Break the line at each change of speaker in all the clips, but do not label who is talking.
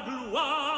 gloire.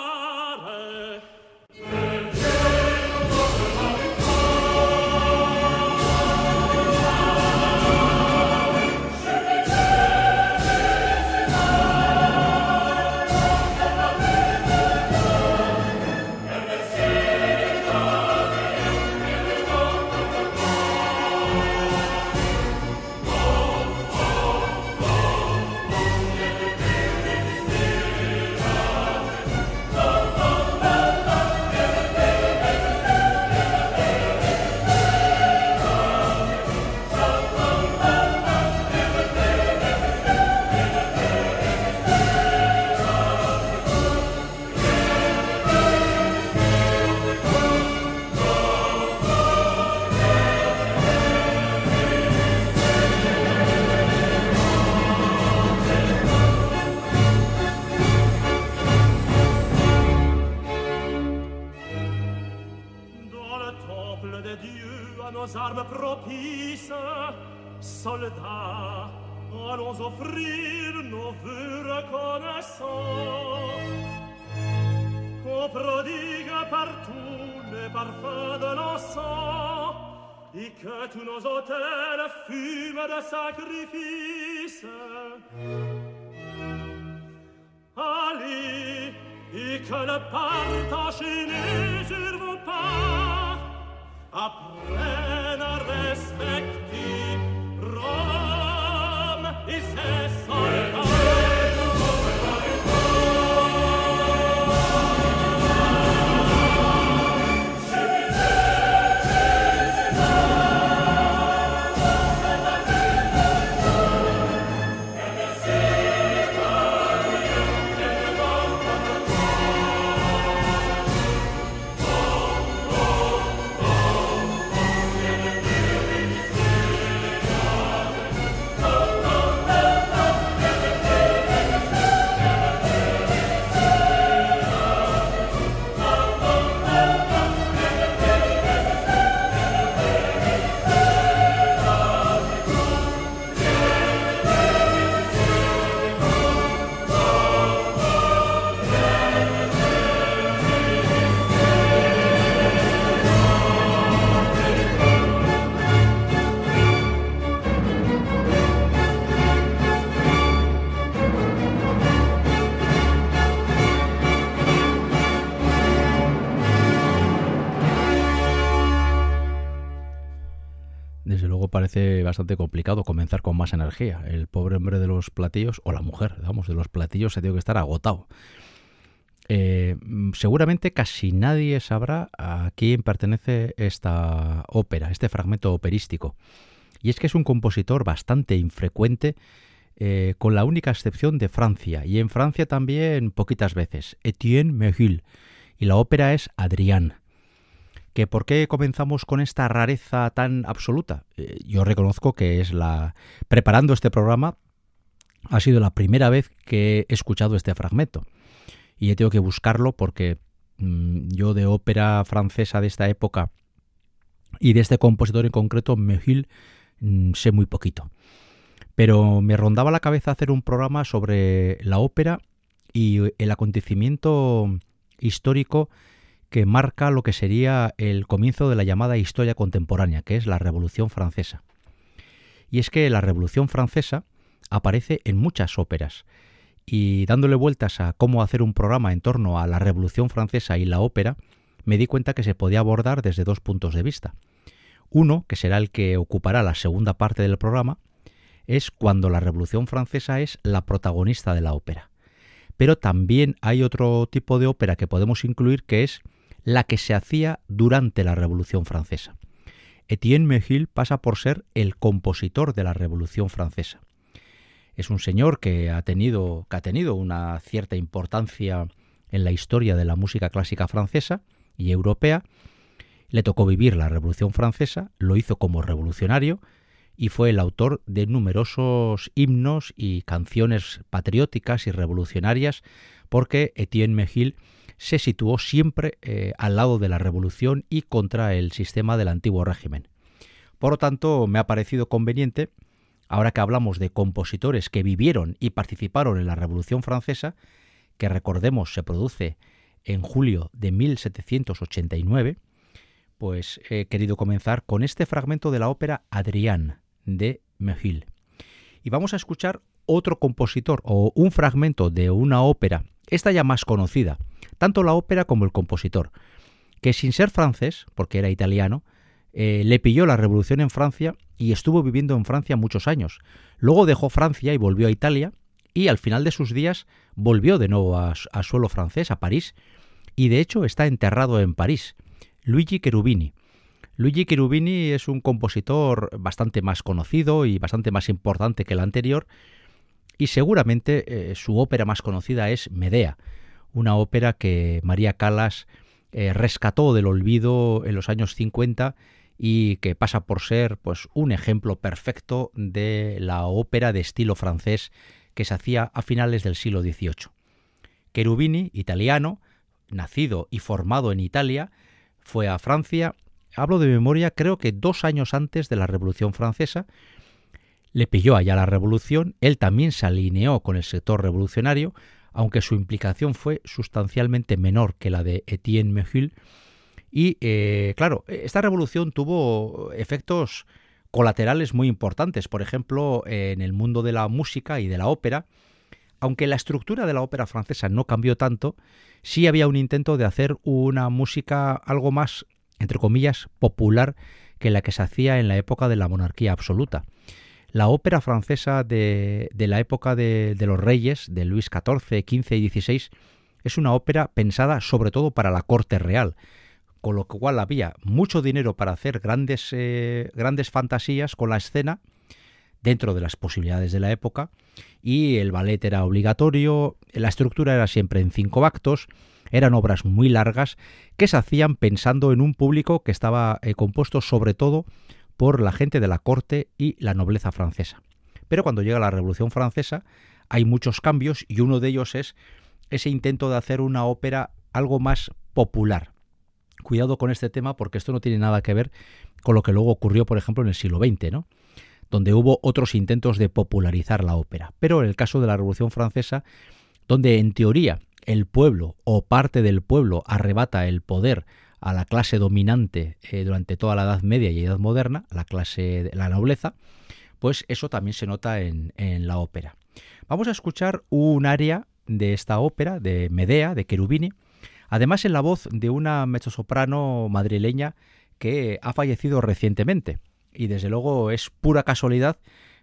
parfum de l'encens et que tous nos hôtels fument de sacrifice. Allez, et que le partage n'usure vos pas, apprenne à respecter Rome et ses soldats.
Parece bastante complicado comenzar con más energía. El pobre hombre de los platillos, o la mujer, vamos, de los platillos se tiene que estar agotado. Eh, seguramente casi nadie sabrá a quién pertenece esta ópera, este fragmento operístico. Y es que es un compositor bastante infrecuente, eh, con la única excepción de Francia, y en Francia también poquitas veces, Etienne Mehul, y la ópera es Adrián. ¿Que ¿Por qué comenzamos con esta rareza tan absoluta? Eh, yo reconozco que es la... Preparando este programa, ha sido la primera vez que he escuchado este fragmento y he tenido que buscarlo porque mm, yo de ópera francesa de esta época y de este compositor en concreto, Mehul, mm, sé muy poquito. Pero me rondaba la cabeza hacer un programa sobre la ópera y el acontecimiento histórico que marca lo que sería el comienzo de la llamada historia contemporánea, que es la Revolución Francesa. Y es que la Revolución Francesa aparece en muchas óperas, y dándole vueltas a cómo hacer un programa en torno a la Revolución Francesa y la ópera, me di cuenta que se podía abordar desde dos puntos de vista. Uno, que será el que ocupará la segunda parte del programa, es cuando la Revolución Francesa es la protagonista de la ópera. Pero también hay otro tipo de ópera que podemos incluir que es la que se hacía durante la Revolución Francesa. Etienne Mehil pasa por ser el compositor de la Revolución Francesa. Es un señor que ha tenido, que ha tenido una cierta importancia en la historia de la música clásica francesa y europea. Le tocó vivir la Revolución Francesa, lo hizo como revolucionario y fue el autor de numerosos himnos y canciones patrióticas y revolucionarias porque Etienne Mejil se situó siempre eh, al lado de la revolución y contra el sistema del antiguo régimen. Por lo tanto, me ha parecido conveniente ahora que hablamos de compositores que vivieron y participaron en la Revolución Francesa, que recordemos se produce en julio de 1789, pues he querido comenzar con este fragmento de la ópera Adrián de Mejil. Y vamos a escuchar otro compositor o un fragmento de una ópera, esta ya más conocida, tanto la ópera como el compositor, que sin ser francés, porque era italiano, eh, le pilló la revolución en Francia y estuvo viviendo en Francia muchos años. Luego dejó Francia y volvió a Italia y al final de sus días volvió de nuevo a, suelo francés, a París, y de hecho está enterrado en París. Luigi Cherubini. Luigi Cherubini es un compositor bastante más conocido y bastante más importante que el anterior, y seguramente eh, su ópera más conocida es Medea, una ópera que María Calas eh, rescató del olvido en los años 50 y que pasa por ser pues un ejemplo perfecto de la ópera de estilo francés que se hacía a finales del siglo XVIII. Cherubini, italiano, nacido y formado en Italia, fue a Francia, hablo de memoria, creo que dos años antes de la Revolución Francesa, le pilló allá la revolución, él también se alineó con el sector revolucionario, aunque su implicación fue sustancialmente menor que la de Etienne Mehul, y eh, claro, esta revolución tuvo efectos colaterales muy importantes, por ejemplo, en el mundo de la música y de la ópera, aunque la estructura de la ópera francesa no cambió tanto, sí había un intento de hacer una música algo más, entre comillas, popular que la que se hacía en la época de la monarquía absoluta. La ópera francesa de, de la época de, de, los reyes, de Luis XIV, XV y XVI, es una ópera pensada sobre todo para la corte real, con lo cual había mucho dinero para hacer grandes, eh, grandes fantasías con la escena dentro de las posibilidades de la época y el ballet era obligatorio, la estructura era siempre en cinco actos, eran obras muy largas que se hacían pensando en un público que estaba eh, compuesto sobre todo por la gente de la corte y la nobleza francesa. Pero cuando llega la Revolución Francesa hay muchos cambios y uno de ellos es ese intento de hacer una ópera algo más popular, Cuidado con este tema porque esto no tiene nada que ver con lo que luego ocurrió, por ejemplo, en el siglo XX, ¿no? donde hubo otros intentos de popularizar la ópera. Pero en el caso de la Revolución Francesa, donde en teoría el pueblo o parte del pueblo arrebata el poder a la clase dominante eh, durante toda la Edad Media y Edad Moderna, la clase la nobleza, pues eso también se nota en, en la ópera. Vamos a escuchar un área de esta ópera de Medea, de Cherubini, Además, en la voz de una mezzosoprano madrileña que ha fallecido recientemente. y desde luego es pura casualidad,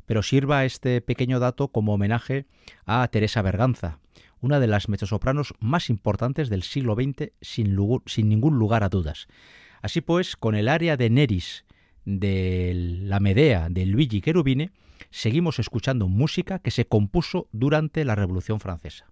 pero sirva este pequeño dato como homenaje a Teresa Berganza, una de las mezzosopranos más importantes del siglo XX sin, sin ningún lugar a dudas. Así pues, con el área de Neris de la Medea de Luigi Cherubini, seguimos escuchando música que se compuso durante la Revolución Francesa.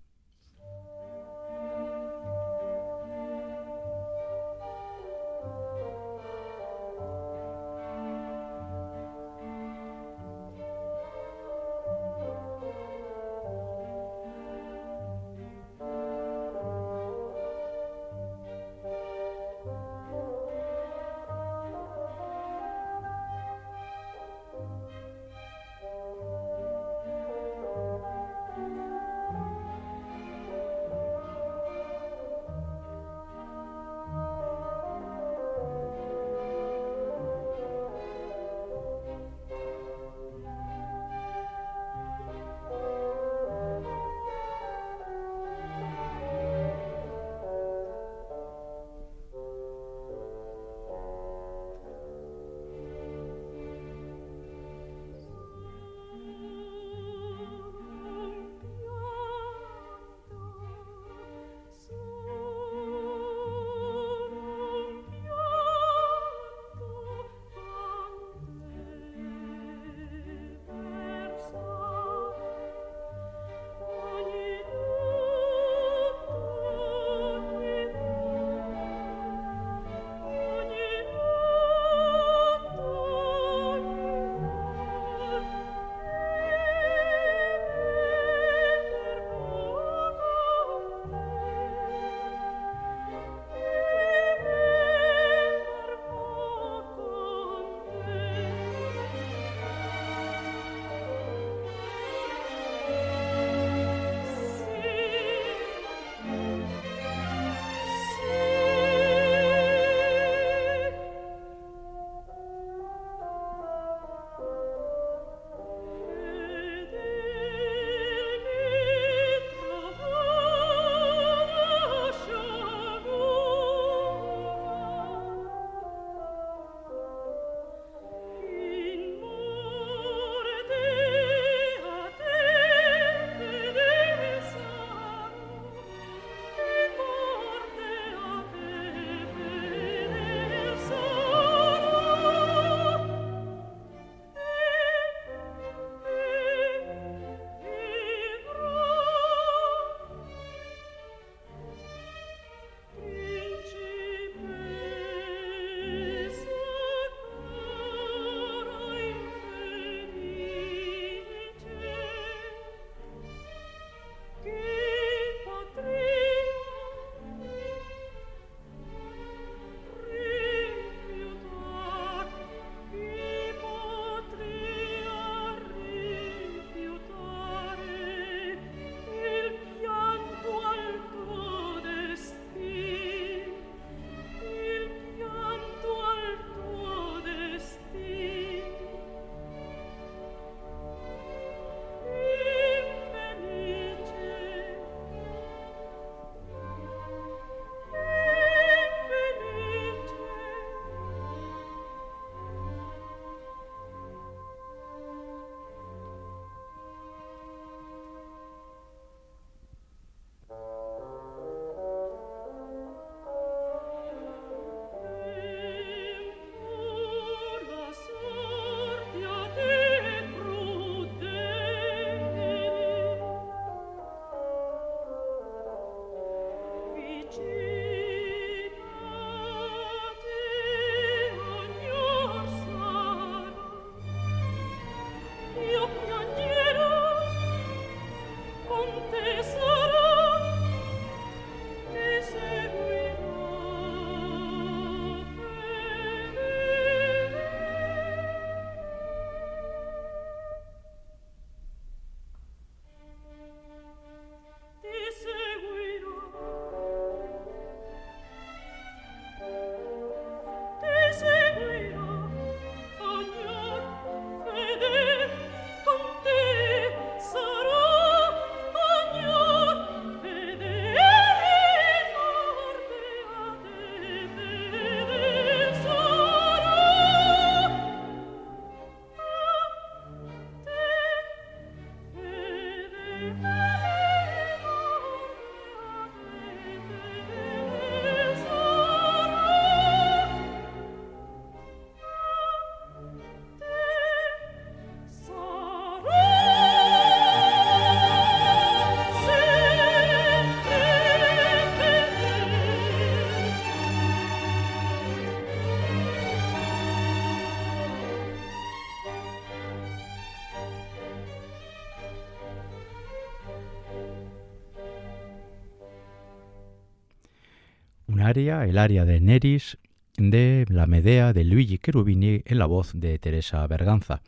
El aria de Neris, de la Medea de Luigi Cherubini en la voz de Teresa Berganza.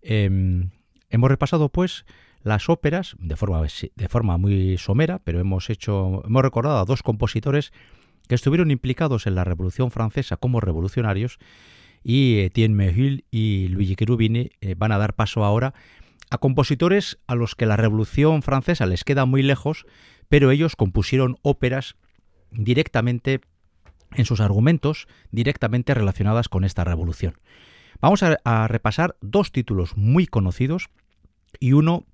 Em, hemos repasado pues las óperas de forma, de forma muy somera, pero hemos hecho hemos recordado a dos compositores que estuvieron implicados en la Revolución Francesa como revolucionarios y Etienne Mehul y Luigi Cherubini eh, van a dar paso ahora a compositores a los que la Revolución Francesa les queda muy lejos, pero ellos compusieron óperas directamente en sus argumentos, directamente relacionadas con esta revolución. Vamos a, repasar dos títulos muy conocidos y uno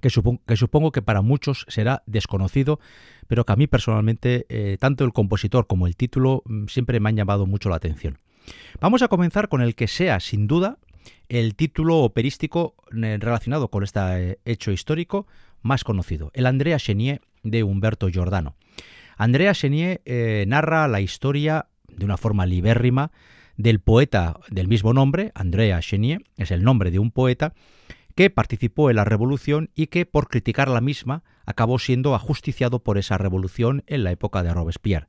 que, supongo que para muchos será desconocido, pero que a mí personalmente, eh, tanto el compositor como el título, mm, siempre me han llamado mucho la atención. Vamos a comenzar con el que sea, sin duda, el título operístico eh, relacionado con este eh, hecho histórico más conocido, el Andrea Chenier de Humberto Giordano. Andrea Chenier eh, narra la historia de una forma libérrima del poeta del mismo nombre, Andrea Chenier, es el nombre de un poeta que participó en la revolución y que por criticar la misma acabó siendo ajusticiado por esa revolución en la época de Robespierre.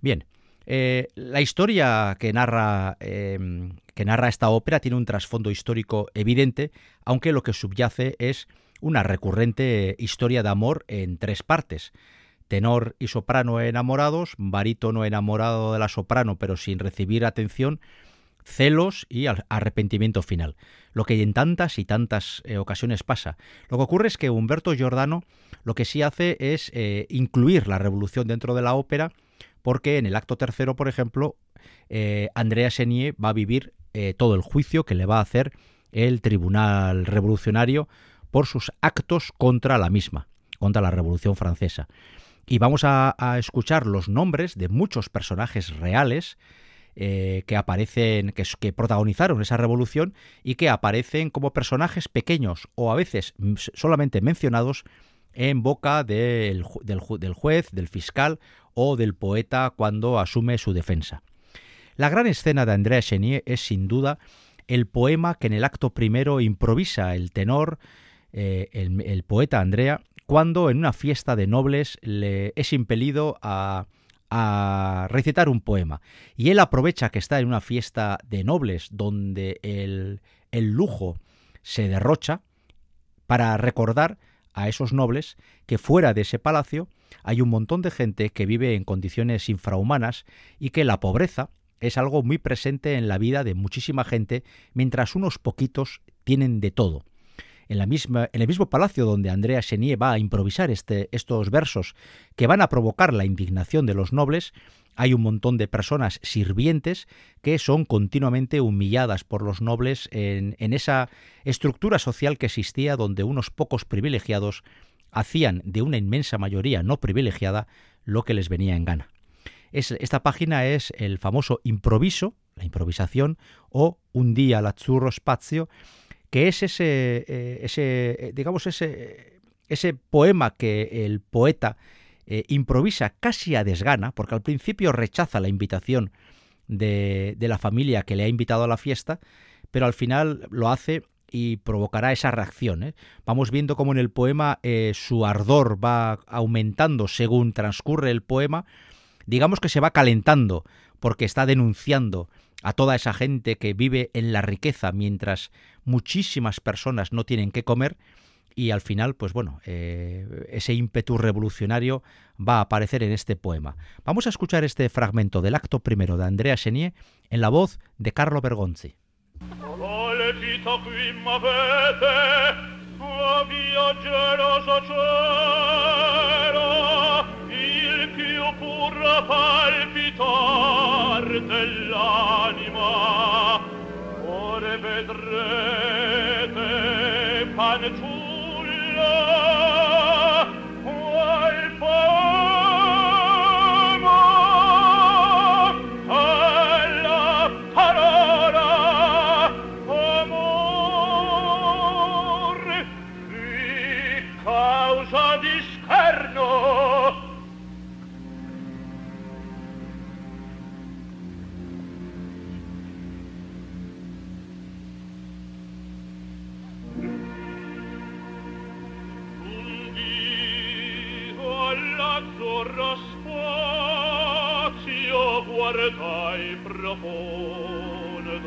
Bien, eh, la historia que narra, eh, que narra esta ópera tiene un trasfondo histórico evidente, aunque lo que subyace es una recurrente historia de amor en tres partes. Tenor y soprano enamorados, barítono enamorado de la soprano pero sin recibir atención, celos y arrepentimiento final. Lo que en tantas y tantas eh, ocasiones pasa. Lo que ocurre es que Humberto Giordano lo que sí hace es incluir la revolución dentro de la ópera porque en el acto tercero, por ejemplo, eh, Andrea Chenier va a vivir eh, todo el juicio que le va a hacer el Tribunal Revolucionario por sus actos contra la misma, contra la Revolución Francesa. Y vamos a, escuchar los nombres de muchos personajes reales eh, que aparecen, que, protagonizaron esa revolución y que aparecen como personajes pequeños o a veces solamente mencionados en boca del, del, juez, del fiscal o del poeta cuando asume su defensa. La gran escena de Andrea Chenier es sin duda el poema que en el acto primero improvisa el tenor, eh, el, poeta Andrea, cuando en una fiesta de nobles le es impelido a, a recitar un poema. Y él aprovecha que está en una fiesta de nobles donde el, el lujo se derrocha para recordar a esos nobles que fuera de ese palacio hay un montón de gente que vive en condiciones infrahumanas y que la pobreza es algo muy presente en la vida de muchísima gente, mientras unos poquitos tienen de todo. En, la misma, en el mismo palacio donde Andrea Chenier va a improvisar este, estos versos que van a provocar la indignación de los nobles, hay un montón de personas sirvientes que son continuamente humilladas por los nobles en, esa estructura social que existía donde unos pocos privilegiados hacían de una inmensa mayoría no privilegiada lo que les venía en gana. esta página es el famoso improviso, la improvisación, o un día l'azzurro spazio, que es ese, eh, ese digamos, ese, ese poema que el poeta eh, improvisa casi a desgana, porque al principio rechaza la invitación de, de la familia que le ha invitado a la fiesta, pero al final lo hace y provocará esa reacción. ¿eh? Vamos viendo cómo en el poema eh, su ardor va aumentando según transcurre el poema. Digamos que se va calentando porque está denunciando a toda esa gente que vive en la riqueza mientras muchísimas personas no tienen que comer y al final, pues bueno, eh, ese ímpetu revolucionario va a aparecer en este poema. Vamos a escuchar este fragmento del acto primero de Andrea Chenier en la voz de Carlo Bergonzi.
vivitar dell'anima. Ore vedrete panciulla ancora spazio guardai profondo.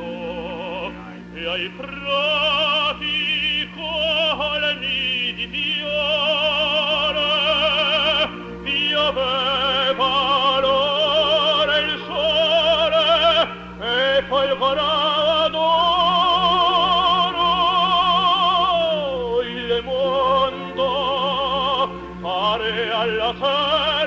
E ai prati colmi di fiore pioveva l'ora il sole e polvorava alla terra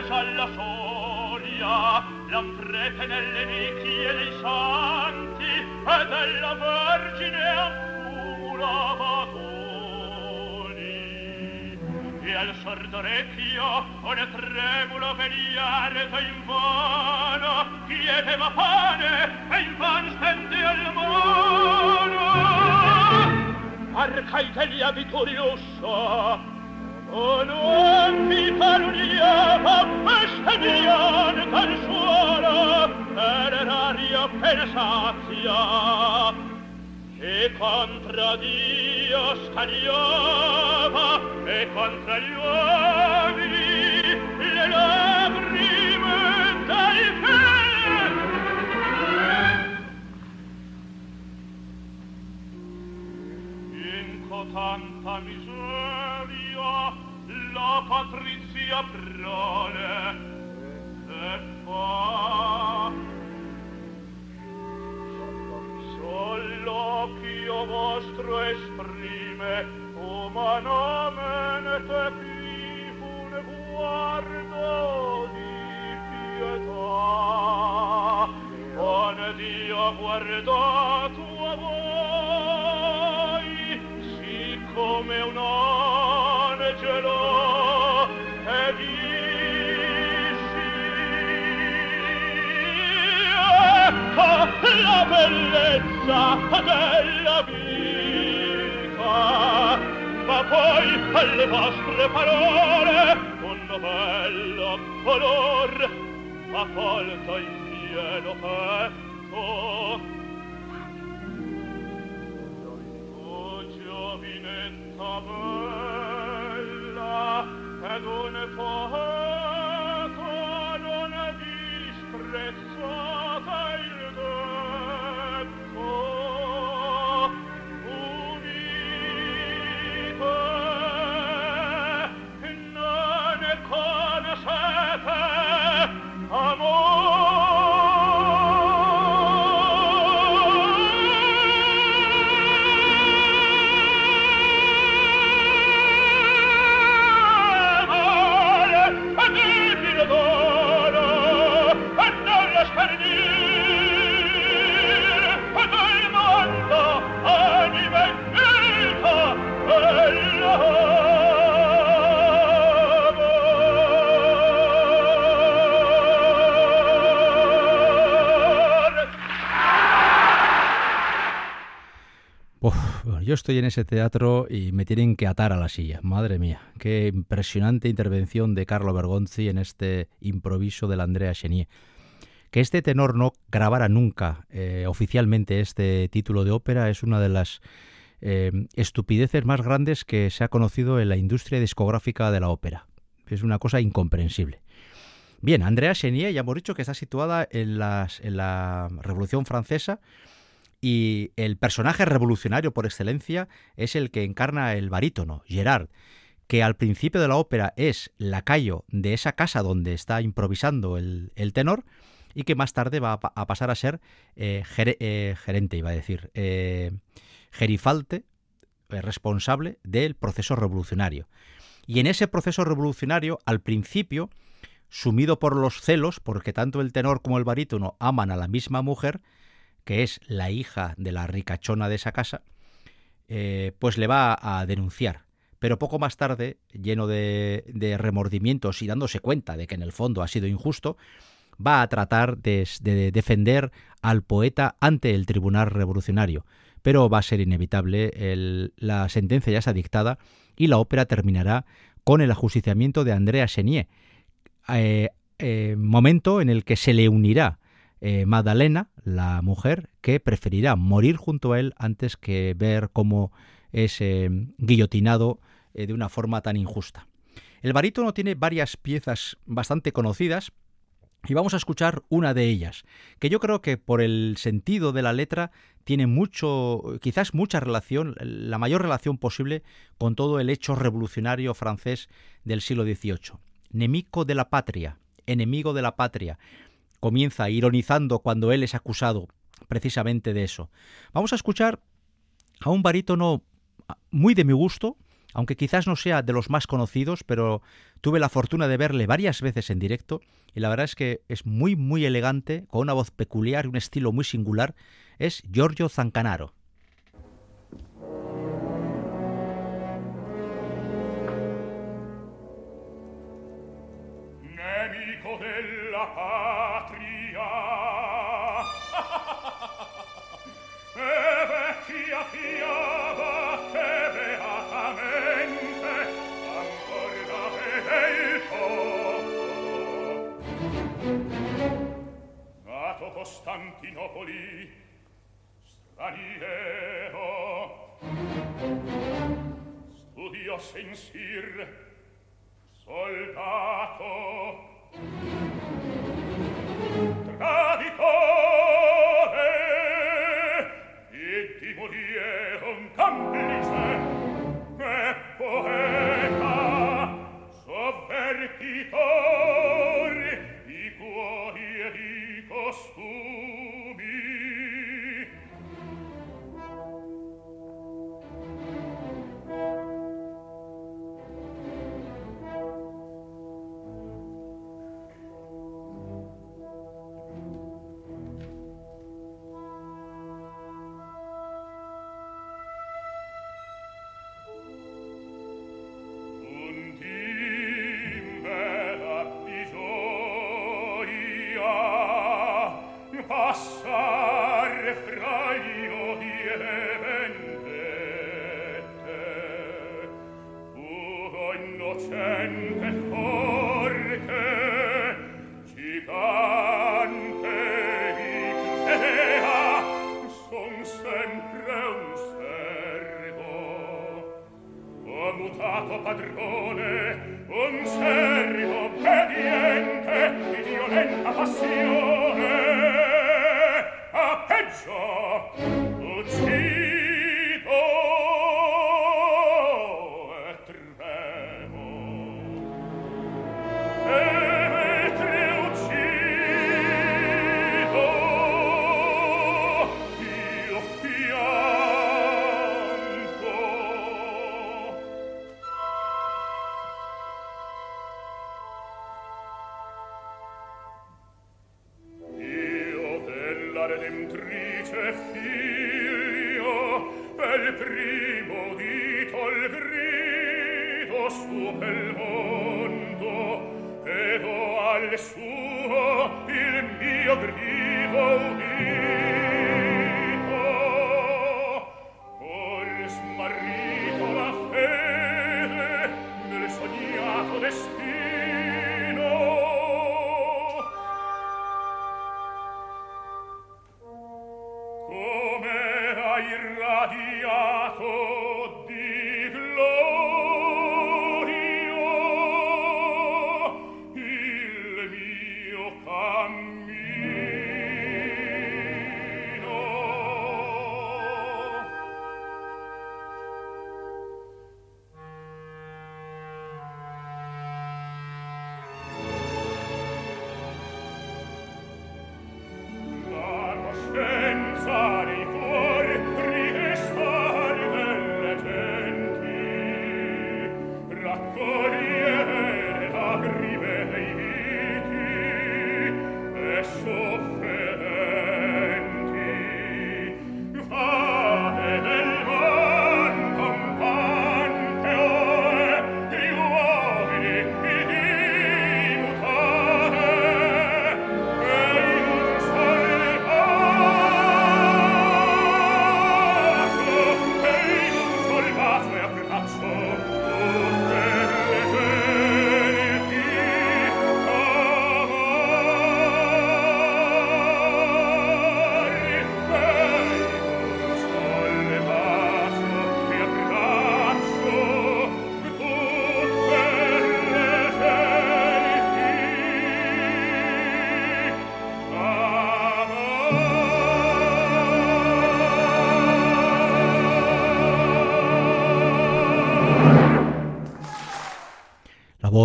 fece alla solia l'amprete nelle nicchie dei santi e della Vergine accumulava doni. E al sordo orecchio un tremulo vegliare in vano chiedeva pane e in vano stendeva il mano. Arcaidelia vittoriosa pensazia. Che contra Dio scagliava e contra gli uomini le lagrime dai fede in cotanta miseria la patrizia prole e fa soll'occhio vostro esprime umanomen te più un guardo di pietà. Buon Dio guardato a voi siccome un'altra della vita. Ma poi alle vostre un novello color ha colto il pieno petto dai tuo giovinetta ad un poco non disprezzo
yo estoy en ese teatro y me tienen que atar a la silla. Madre mía, qué impresionante intervención de Carlo Bergonzi en este improviso del Andrea Chenier. Que este tenor no grabara nunca eh, oficialmente este título de ópera es una de las eh, estupideces más grandes que se ha conocido en la industria discográfica de la ópera. Es una cosa incomprensible. Bien, Andrea Chenier, ya hemos dicho que está situada en la Revolución Francesa y el personaje revolucionario por excelencia es el que encarna el barítono, Gerard, que al principio de la ópera es lacayo de esa casa donde está improvisando el, tenor y que más tarde va a, pasar a ser eh, eh, gerente, iba a decir, eh, gerifalte, responsable del proceso revolucionario. Y en ese proceso revolucionario, al principio, sumido por los celos, porque tanto el tenor como el barítono aman a la misma mujer, que es la hija de la ricachona de esa casa, pues le va a denunciar pero poco más tarde, lleno de, remordimientos y dándose cuenta de que en el fondo ha sido injusto, va a tratar de, defender al poeta ante el tribunal revolucionario. Pero va a ser inevitable, la sentencia ya está dictada y la ópera terminará con el ajusticiamiento de Andrea Chenier, eh, eh, momento en el que se le unirá eh, Magdalena, la mujer, que preferirá morir junto a él antes que ver cómo es guillotinado eh, de una forma tan injusta. El barítono tiene varias piezas bastante conocidas y vamos a escuchar una de ellas, que yo creo que por el sentido de la letra tiene mucho, quizás mucha relación, la mayor relación posible con todo el hecho revolucionario francés del siglo XVIII. Nemico de la patria, enemigo de la patria. Comienza ironizando cuando él es acusado precisamente de eso. Vamos a escuchar a un barítono muy de mi gusto, aunque quizás no sea de los más conocidos, pero tuve la fortuna de verle varias veces en directo y la verdad es que es muy muy elegante, con una voz peculiar y un estilo muy singular, es Giorgio Zancanaro.
Nato Costantinopoli, straniero, studio sensir, soldato, traditore,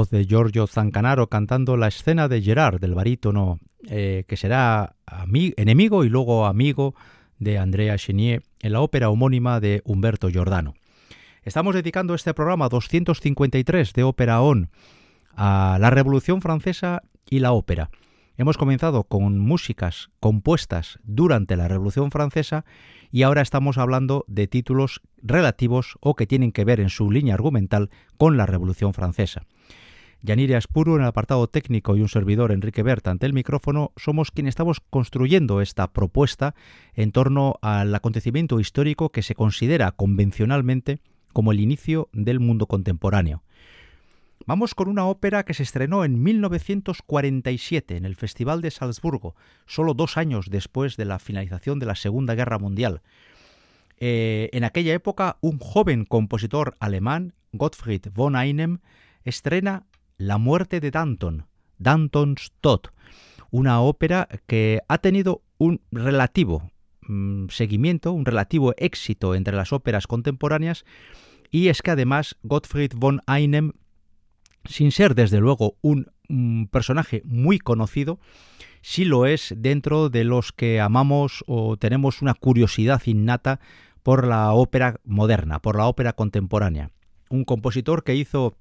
de Giorgio Zancanaro cantando la escena de Gerard, del barítono, eh, que será enemigo y luego amigo de Andrea Chenier en la ópera homónima de Humberto Giordano. Estamos dedicando este programa 253 de Ópera On a la Revolución Francesa y la ópera. Hemos comenzado con músicas compuestas durante la Revolución Francesa y ahora estamos hablando de títulos relativos o que tienen que ver en su línea argumental con la Revolución Francesa. Yanire Aspuru en el apartado técnico y un servidor Enrique Berta ante el micrófono somos quienes estamos construyendo esta propuesta en torno al acontecimiento histórico que se considera convencionalmente como el inicio del mundo contemporáneo. Vamos con una ópera que se estrenó en 1947 en el Festival de Salzburgo, solo dos años después de la finalización de la Segunda Guerra Mundial. Eh, en aquella época, un joven compositor alemán, Gottfried von Einem, estrena la muerte de Danton, Danton's Tod, una ópera que ha tenido un relativo mm, seguimiento, un relativo éxito entre las óperas contemporáneas, y es que además Gottfried von Einem, sin ser desde luego un, un personaje muy conocido, sí lo es dentro de los que amamos o tenemos una curiosidad innata por la ópera moderna, por la ópera contemporánea. Un compositor que hizo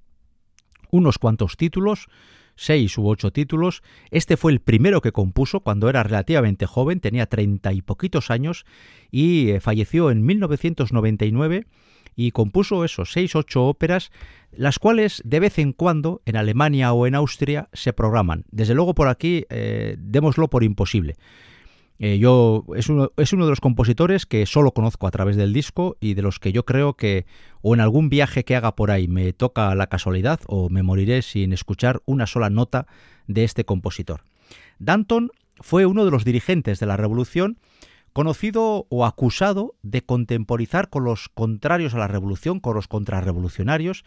unos cuantos títulos, seis u ocho títulos. Este fue el primero que compuso cuando era relativamente joven, tenía treinta y poquitos años y eh, falleció en 1999 y compuso esos seis ocho óperas, las cuales de vez en cuando en Alemania o en Austria se programan. Desde luego por aquí eh, démoslo por imposible. Eh, yo es uno, es uno de los compositores que solo conozco a través del disco y de los que yo creo que o en algún viaje que haga por ahí me toca la casualidad o me moriré sin escuchar una sola nota de este compositor. Danton fue uno de los dirigentes de la Revolución, conocido o acusado de contemporizar con los contrarios a la Revolución, con los contrarrevolucionarios.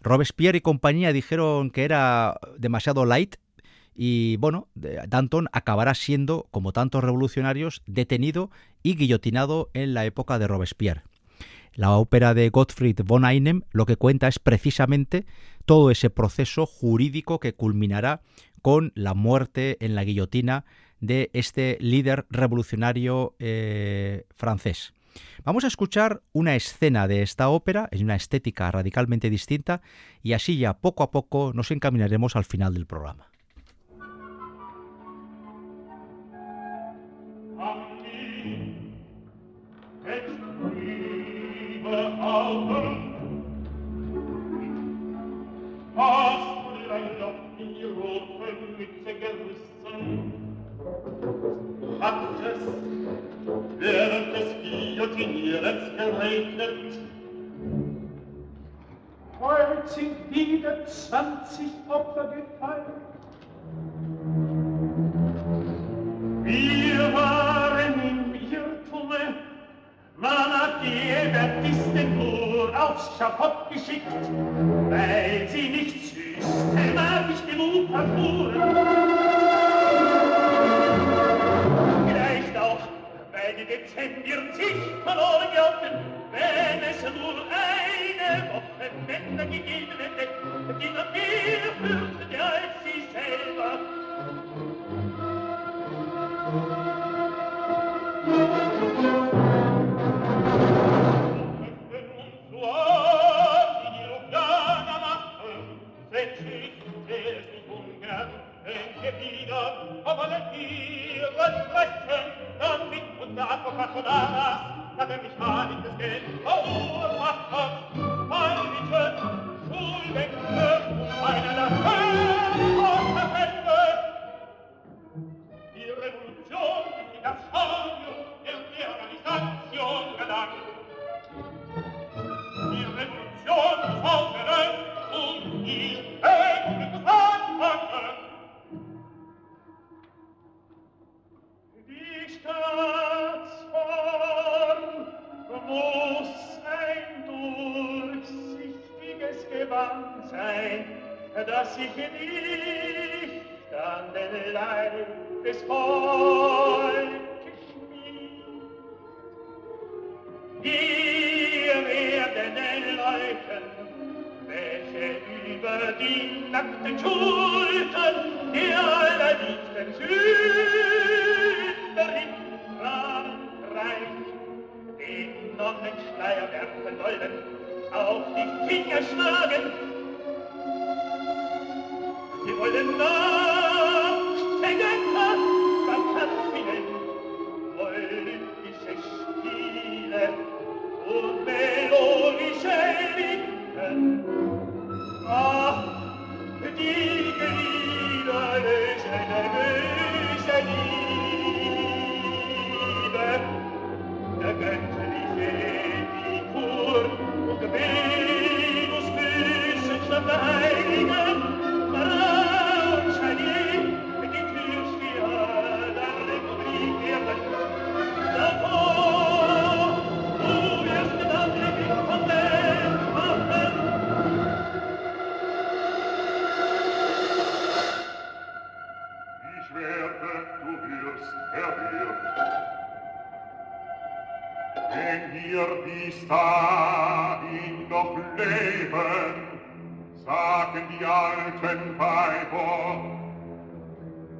Robespierre y compañía dijeron que era demasiado light y bueno, Danton acabará siendo, como tantos revolucionarios, detenido y guillotinado en la época de Robespierre. La ópera de Gottfried von Einem lo que cuenta es precisamente todo ese proceso jurídico que culminará con la muerte en la guillotina de este líder revolucionario eh, francés. Vamos a escuchar una escena de esta ópera, en una estética radicalmente distinta, y así ya poco a poco nos encaminaremos al final del programa.
Es während des Guillotinierens geregnet? Heute sind wieder 20 Opfer gefallen. Wir waren im Irrtume, Man hat die Ebertisten nur aufs Schafott geschickt, weil sie nicht systematisch genug verfuhren. ed decendir sich verloren glaubten, wenn es nur eine Woche die gegeben hätte, die noch mehr fürchtete als sie selber. Aber wenn wir uns Stunde hat vor Patronaras, hat er mich malig des Geld verursacht, weil ich schuldenke, einer der Hölle
wenn ihr bis dahin noch leben, sagen die alten Weiber,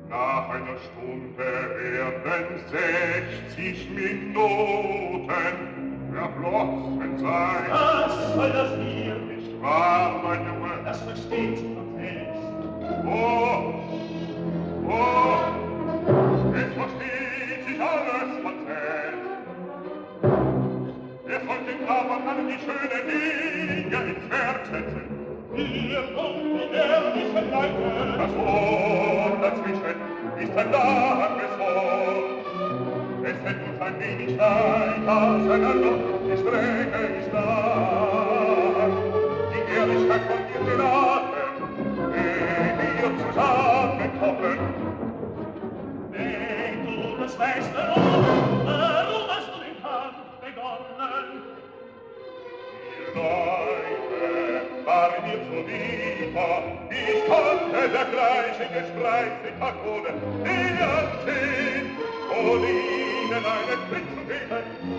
nach einer Stunde werden sechzig Minuten verflossen sein.
Was soll das hier? Nicht
wahr, mein Junge?
Das versteht man selbst.
Oh, oh, es versteht sich alles. aber man die schöne Linie ins Herz
kommt die ehrliche Leiter.
Das ist ein langes Wort. Es hält ein wenig weit auseinander, die ist lang. Die Ehrlichkeit von dir geladen, ehe wir zusammenkommen.
Wenn du das weißt, warum, warum hast du den Kampf begonnen?
Kneipe, war mir zu lieber, ich konnte dergleichen Gespräch mit Pakone nie anziehen und ihnen eine Quittung geben.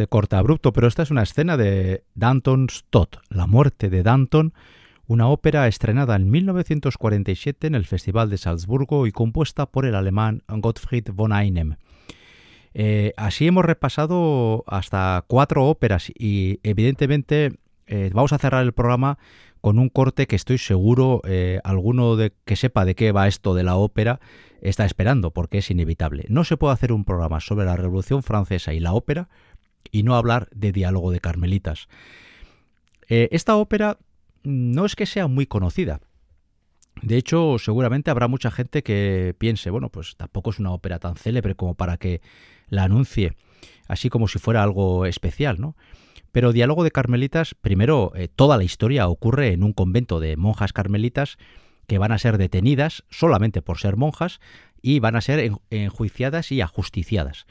este corte abrupto, pero esta es una escena de Danton's Tot, La muerte de Danton, una ópera estrenada en 1947 en el Festival de Salzburgo y compuesta por el alemán Gottfried von Einem. Eh, así hemos repasado hasta cuatro óperas y evidentemente eh, vamos a cerrar el programa con un corte que estoy seguro eh, alguno de que sepa de qué va esto de la ópera está esperando porque es inevitable. No se puede hacer un programa sobre la Revolución Francesa y la ópera y no hablar de diálogo de carmelitas. Eh, esta ópera no es que sea muy conocida. De hecho, seguramente habrá mucha gente que piense, bueno, pues tampoco es una ópera tan célebre como para que la anuncie, así como si fuera algo especial, ¿no? Pero Diálogo de Carmelitas, primero, eh, toda la historia ocurre en un convento de monjas carmelitas que van a ser detenidas solamente por ser monjas y van a ser enjuiciadas y ajusticiadas.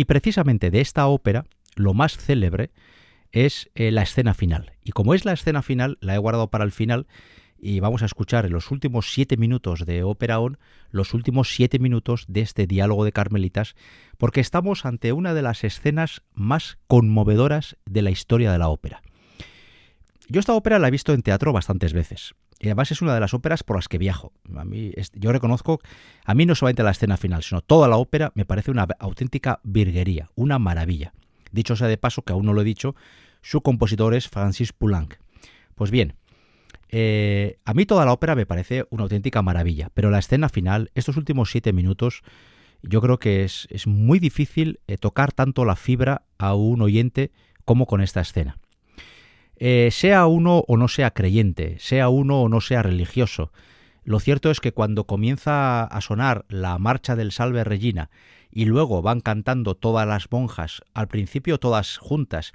Y precisamente de esta ópera, lo más célebre es eh, la escena final. Y como es la escena final, la he guardado para el final y vamos a escuchar en los últimos siete minutos de Ópera On los últimos siete minutos de este diálogo de Carmelitas, porque estamos ante una de las escenas más conmovedoras de la historia de la ópera. Yo esta ópera la he visto en teatro bastantes veces. Y además es una de las óperas por las que viajo. A mí, yo reconozco, a mí no solamente la escena final, sino toda la ópera me parece una auténtica virguería, una maravilla. Dicho sea de paso, que aún no lo he dicho, su compositor es Francis Poulenc. Pues bien, eh, a mí toda la ópera me parece una auténtica maravilla, pero la escena final, estos últimos siete minutos, yo creo que es, muy difícil eh, tocar tanto la fibra a un oyente como con esta escena. Eh, sea uno o no sea creyente, sea uno o no sea religioso, lo cierto es que cuando comienza a sonar la marcha del Salve Regina y luego van cantando todas las monjas, al principio todas juntas,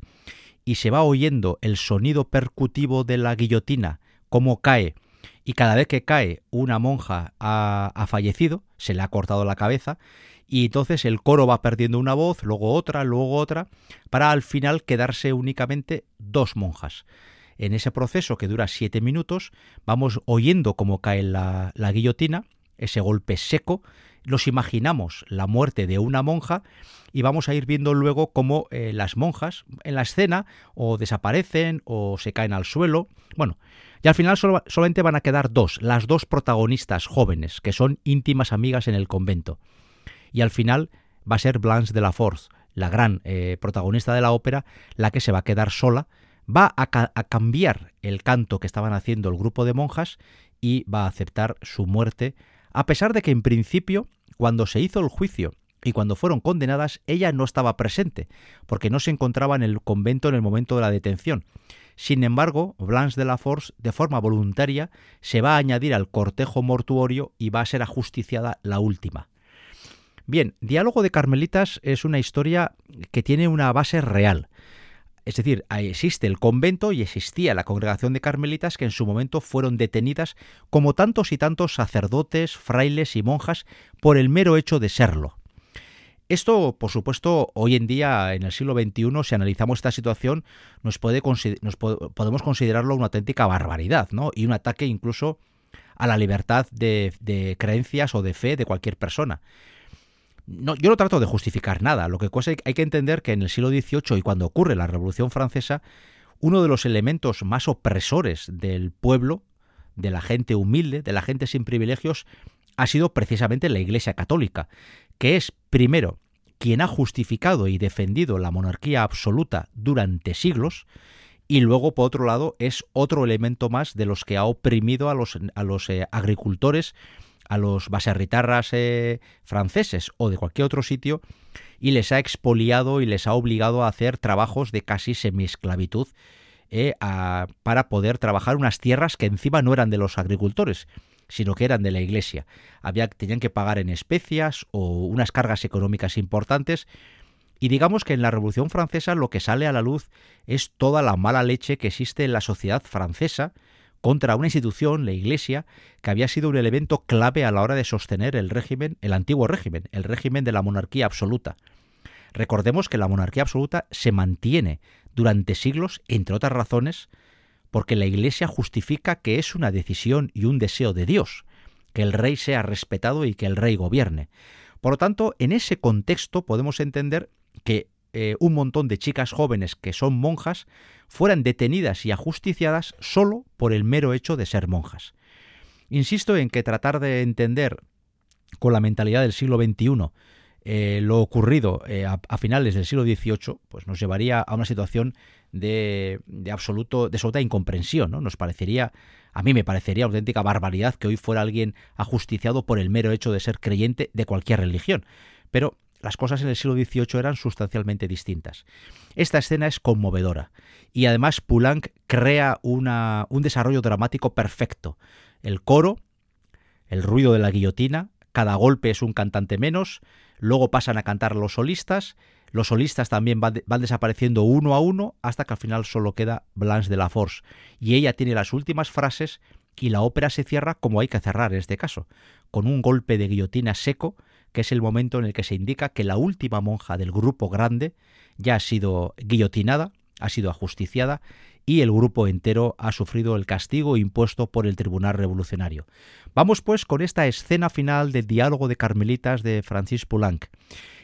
y se va oyendo el sonido percutivo de la guillotina, cómo cae, y cada vez que cae una monja ha, fallecido, se le ha cortado la cabeza, y entonces el coro va perdiendo una voz, luego otra, luego otra, para al final quedarse únicamente dos monjas. En ese proceso que dura siete minutos, vamos oyendo cómo cae la, guillotina, ese golpe seco, nos imaginamos la muerte de una monja y vamos a ir viendo luego cómo eh, las monjas en la escena o desaparecen o se caen al suelo. Bueno, y al final solamente van a quedar dos, las dos protagonistas jóvenes, que son íntimas amigas en el convento. Y al final va a ser Blanche de la Force, la gran eh, protagonista de la ópera, la que se va a quedar sola, va a cambiar el canto que estaban haciendo el grupo de monjas y va a aceptar su muerte a pesar de que en principio, cuando se hizo el juicio y cuando fueron condenadas, ella no estaba presente, porque no se encontraba en el convento en el momento de la detención. Sin embargo, Blanche de la Force, de forma voluntaria, se va a añadir al cortejo mortuorio y va a ser ajusticiada la última. Bien, Diálogo de Carmelitas es una historia que tiene una base real. Es decir, existe el convento y existía la congregación de carmelitas que en su momento fueron detenidas como tantos y tantos sacerdotes, frailes y monjas por el mero hecho de serlo. Esto, por supuesto, hoy en día, en el siglo XXI, si analizamos esta situación, nos, puede podemos considerarlo una auténtica barbaridad, ¿no? Y un ataque incluso a la libertad de creencias o de fe de cualquier persona yo no trato de justificar nada. Lo que hay que entender que en el siglo XVIII y cuando ocurre la Revolución Francesa, uno de los elementos más opresores del pueblo, de la gente humilde, de la gente sin privilegios, ha sido precisamente la Iglesia Católica, que es, primero, quien ha justificado y defendido la monarquía absoluta durante siglos, y luego, por otro lado, es otro elemento más de los que ha oprimido a los, a los eh, agricultores a los baserritarras eh, franceses o de cualquier otro sitio y les ha expoliado y les ha obligado a hacer trabajos de casi semiesclavitud eh, para poder trabajar unas tierras que encima no eran de los agricultores, sino que eran de la iglesia. Había, tenían que pagar en especias o unas cargas económicas importantes. Y digamos que en la Revolución Francesa lo que sale a la luz es toda la mala leche que existe en la sociedad francesa, contra una institución, la Iglesia, que había sido un elemento clave a la hora de sostener el régimen, el antiguo régimen, el régimen de la monarquía absoluta. Recordemos que la monarquía absoluta se mantiene durante siglos, entre otras razones, porque la Iglesia justifica que es una decisión y un deseo de Dios, que el rey sea respetado y que el rey gobierne. Por lo tanto, en ese contexto podemos entender que eh, un montón de chicas jóvenes que son monjas fueran detenidas y ajusticiadas solo por el mero hecho de ser monjas. Insisto en que tratar de entender con la mentalidad del siglo XXI eh, lo ocurrido eh, a, finales del siglo XVIII, pues nos llevaría a una situación de, absoluto, de absoluta incomprensión. ¿no? Nos parecería, a mí me parecería auténtica barbaridad que hoy fuera alguien ajusticiado por el mero hecho de ser creyente de cualquier religión. Pero las cosas en el siglo XVIII eran sustancialmente distintas. Esta escena es conmovedora y además Poulenc crea un desarrollo dramático perfecto. El coro, el ruido de la guillotina, cada golpe es un cantante menos, luego pasan a cantar los solistas, los solistas también van, desapareciendo uno a uno hasta que al final solo queda Blanche de la Force y ella tiene las últimas frases y la ópera se cierra como hay que cerrar en este caso, con un golpe de guillotina seco, que es el momento en el que se indica que la última monja del grupo grande ya ha sido guillotinada, ha sido ajusticiada y el grupo entero ha sufrido el castigo impuesto por el Tribunal Revolucionario. Vamos pues con esta escena final del diálogo de Carmelitas de Francis Poulenc.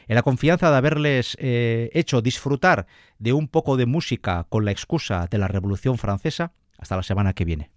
En la confianza de haberles eh, hecho disfrutar de un poco de música con la excusa de la Revolución Francesa, hasta la semana que viene.